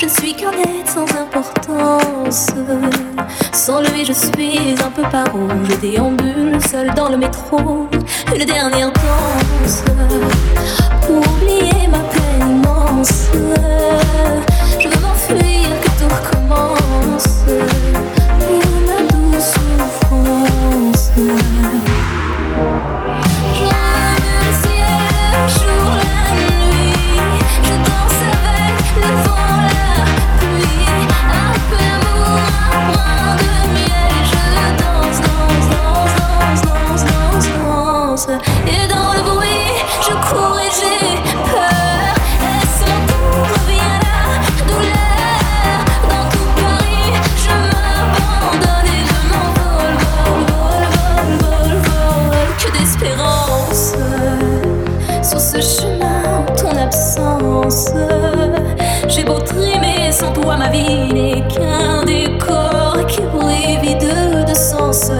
Je suis qu'un être sans importance. Sans lui, je suis un peu paro. Je déambule seul dans le métro. Une dernière danse. il n'est qu'un décor qui brille vide de sens.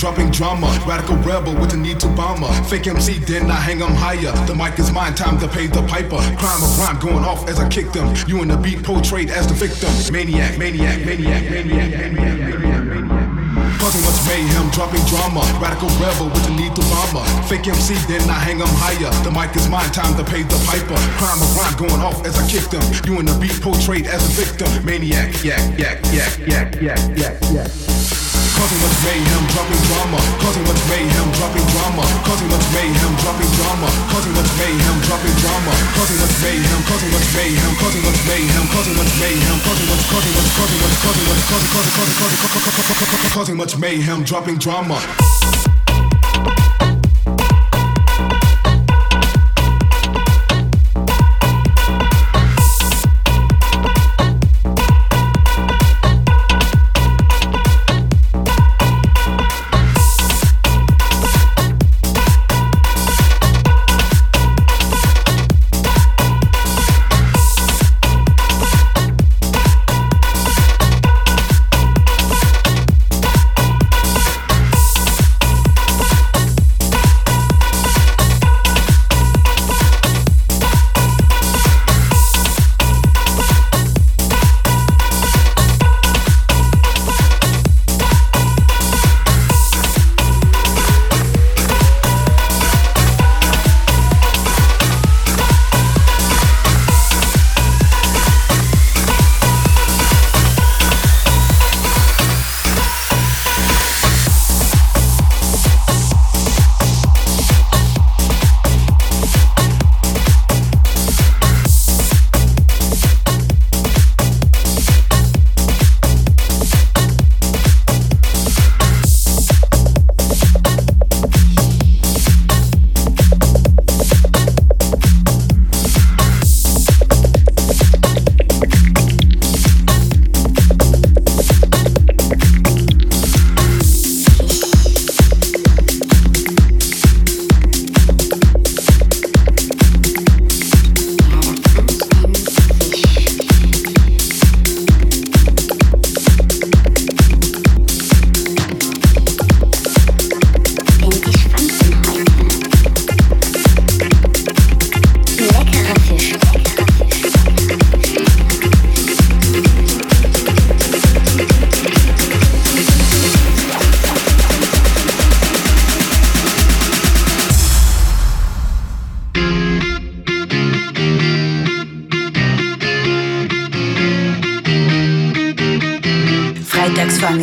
Dropping drama. Radical rebel with the need to bomber. Fake MC, then I hang them higher. The mic is mine, time to pay the piper. Crime of rhyme going off as I kick them. You and the beat portrayed as the victim. Maniac, maniac, maniac, maniac, maniac, maniac, maniac. Causing much mayhem, dropping drama. Radical rebel with the need to bomber. Fake MC, then I hang them higher. The mic is mine, time to pay the piper. Crime of rhyme going off as I kick them. You and the beat portrayed as a victim. Maniac, yak, yak, yak, yak, yak, yak, yak. Causing much mayhem, dropping drama. Causing much mayhem, dropping drama. Causing much mayhem, dropping drama. Causing much mayhem, dropping drama. Causing much mayhem, causing much mayhem, causing much mayhem, causing much mayhem, causing much, causing much, causing much, causing much, causing, causing, causing, causing, causing much mayhem, dropping drama.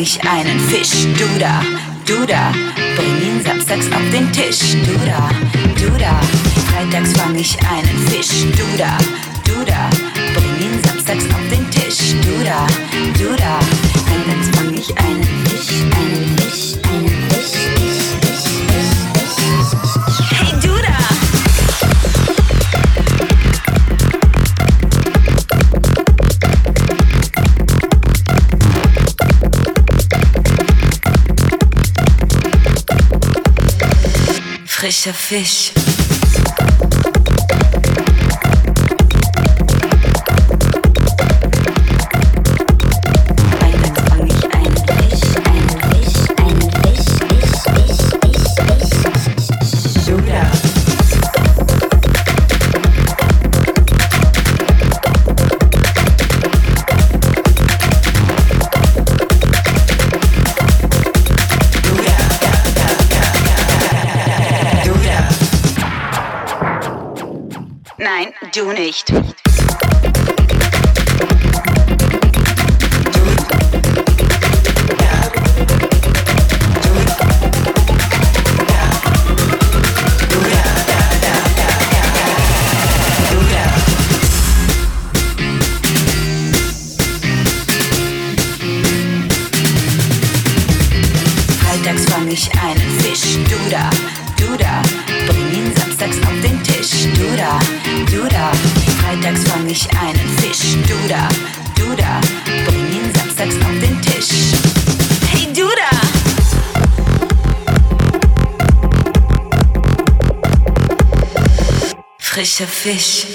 Ich einen Fisch. Du da, du da, bring ihn samstags auf den Tisch. Du da, du da, freitags fang ich einen Fisch. Du da, du da, frischer Fisch. Du nicht. Frischer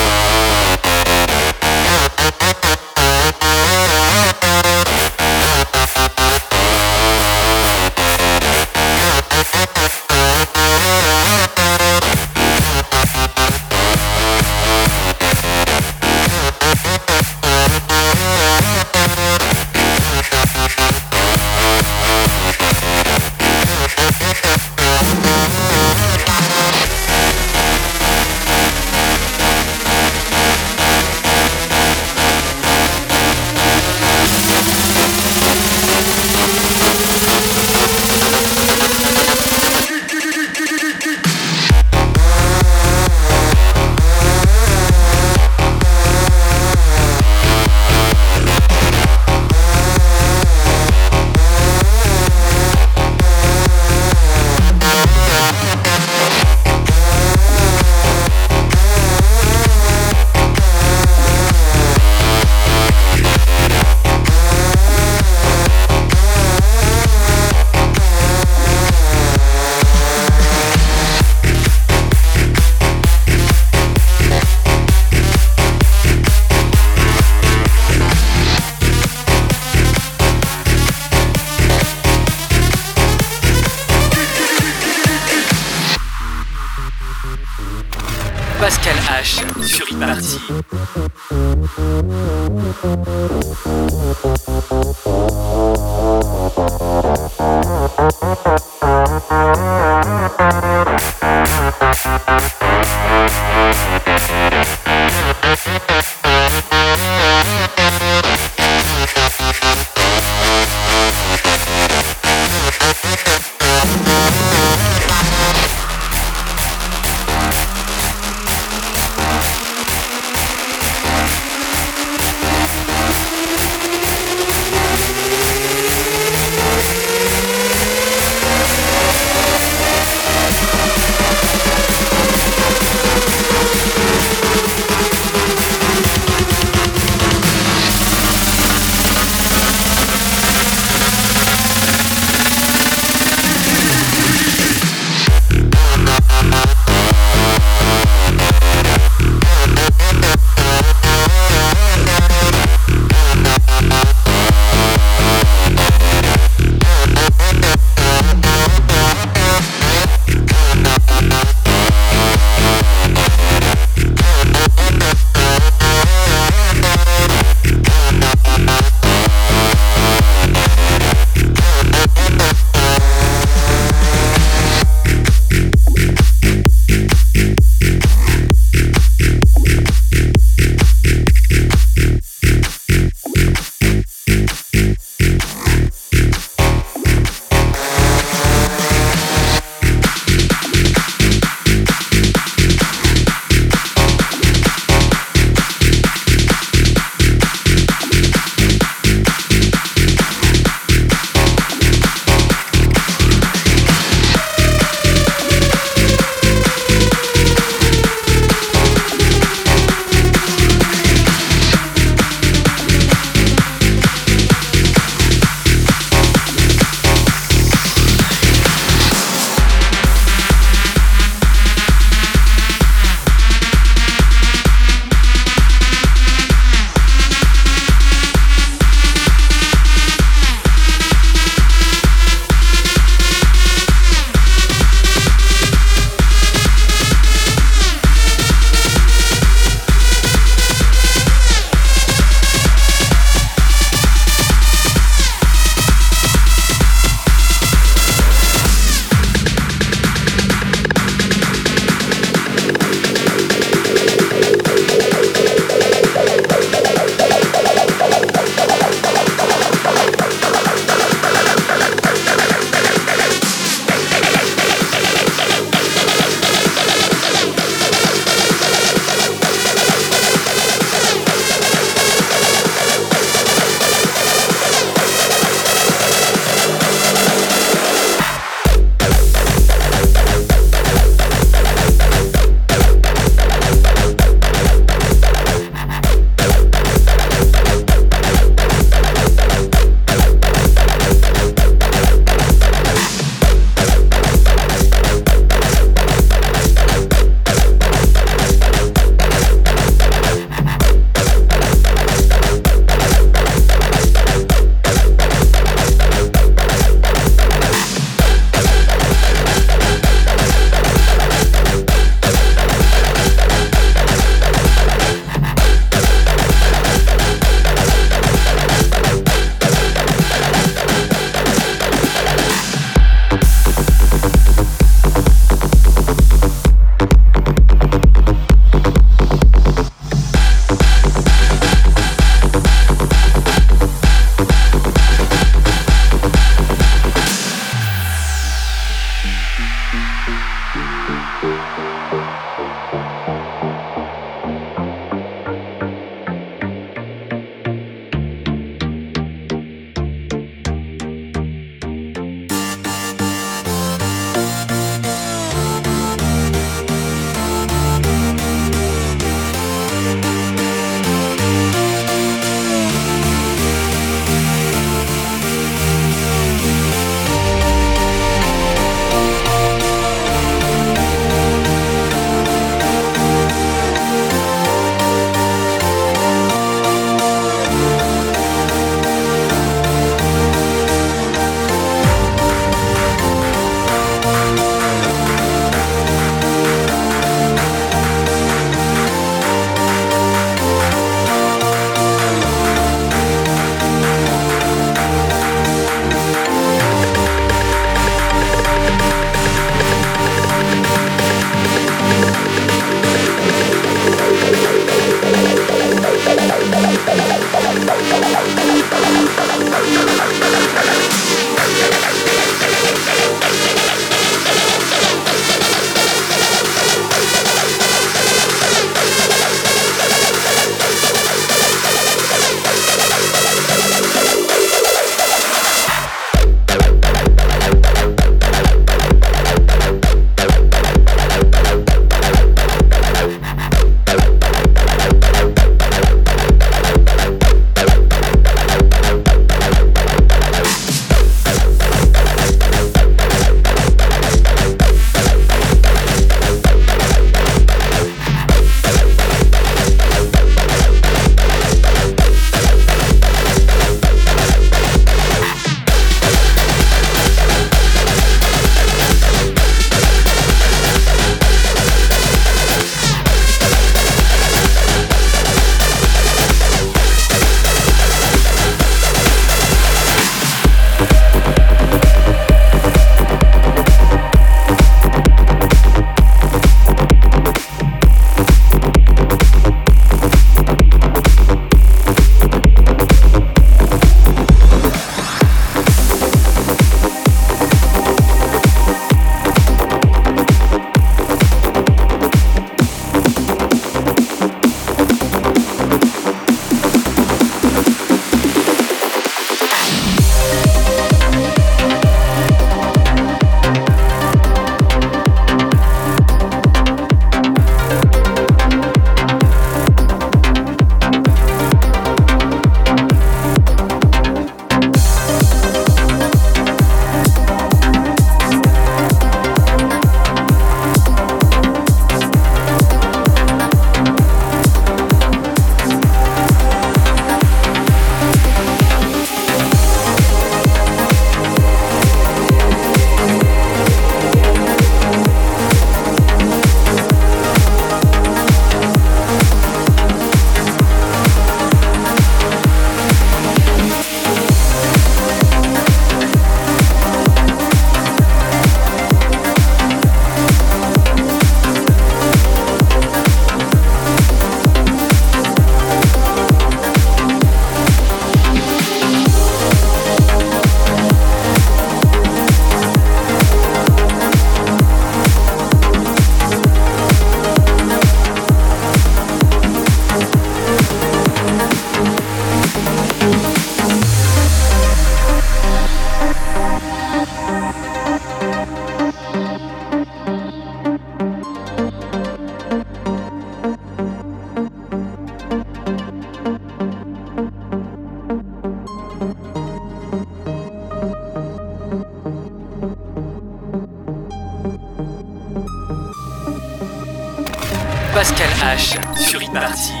parti.